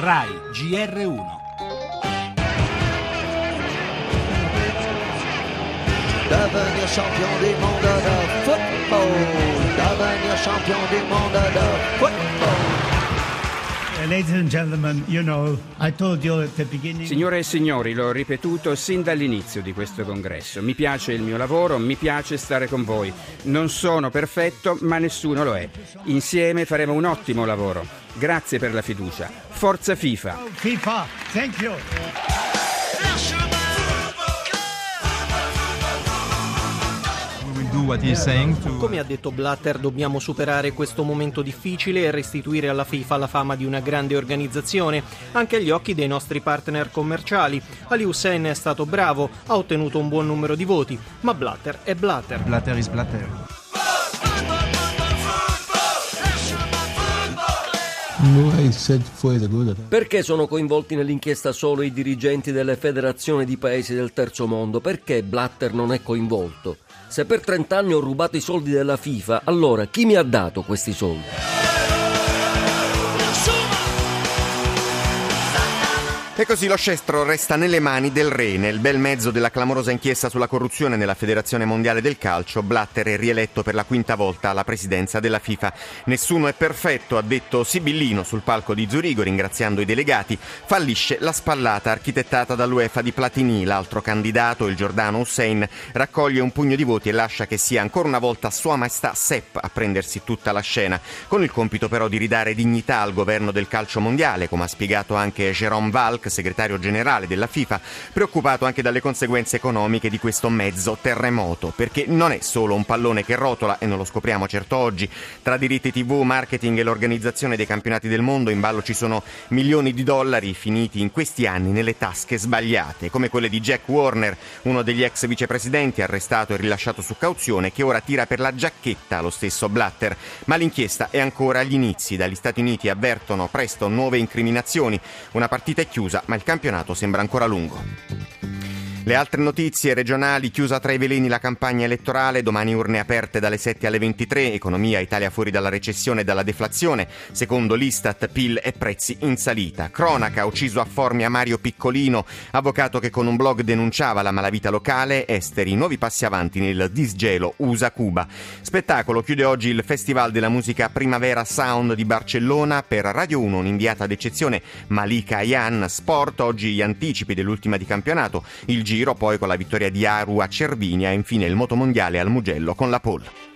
RAI GR1 devenir champion du monde de football, devenir champion du monde de you know, beginning. Signore e signori, l'ho ripetuto sin dall'inizio di questo congresso. Mi piace il mio lavoro, mi piace stare con voi. Non sono perfetto, ma nessuno lo è. Insieme faremo un ottimo lavoro. Grazie per la fiducia. Forza FIFA! FIFA, thank you. Come ha detto Blatter, dobbiamo superare questo momento difficile e restituire alla FIFA la fama di una grande organizzazione, anche agli occhi dei nostri partner commerciali. Ali Hussein è stato bravo, ha ottenuto un buon numero di voti, ma Blatter è Blatter. Blatter is Blatter. Perché sono coinvolti nell'inchiesta solo i dirigenti delle federazioni di paesi del terzo mondo? Perché Blatter non è coinvolto? Se per 30 anni ho rubato i soldi della FIFA, allora chi mi ha dato questi soldi? E così lo scestro resta nelle mani del re. Nel bel mezzo della clamorosa inchiesta sulla corruzione nella Federazione Mondiale del Calcio, Blatter è rieletto per la quinta volta alla presidenza della FIFA. Nessuno è perfetto, ha detto Sibillino sul palco di Zurigo ringraziando i delegati. Fallisce la spallata architettata dall'UEFA di Platini. L'altro candidato, il Giordano Hussein, raccoglie un pugno di voti e lascia che sia ancora una volta Sua Maestà Sepp a prendersi tutta la scena, con il compito però di ridare dignità al governo del calcio mondiale, come ha spiegato anche Jérôme Valk, segretario generale della FIFA, preoccupato anche dalle conseguenze economiche di questo mezzo terremoto, perché non è solo un pallone che rotola, e non lo scopriamo certo oggi, tra diritti TV, marketing e l'organizzazione dei campionati del mondo in ballo ci sono milioni di dollari finiti in questi anni nelle tasche sbagliate, come quelle di Jack Warner, uno degli ex vicepresidenti arrestato e rilasciato su cauzione, che ora tira per la giacchetta lo stesso Blatter. Ma l'inchiesta è ancora agli inizi, dagli Stati Uniti avvertono presto nuove incriminazioni, una partita è chiusa ma il campionato sembra ancora lungo. Le altre notizie regionali, chiusa tra i veleni la campagna elettorale, domani urne aperte dalle 7 alle 23, economia Italia fuori dalla recessione e dalla deflazione, secondo l'Istat PIL e prezzi in salita. Cronaca, ucciso a Formia Mario Piccolino, avvocato che con un blog denunciava la malavita locale, esteri, nuovi passi avanti nel disgelo USA-Cuba. Spettacolo, chiude oggi il Festival della musica Primavera Sound di Barcellona, per Radio 1 un'inviata d'eccezione Malika Ayan, sport, oggi gli anticipi dell'ultima di campionato, il giro poi con la vittoria di Aru a Cervinia e infine il motomondiale al Mugello con la pole.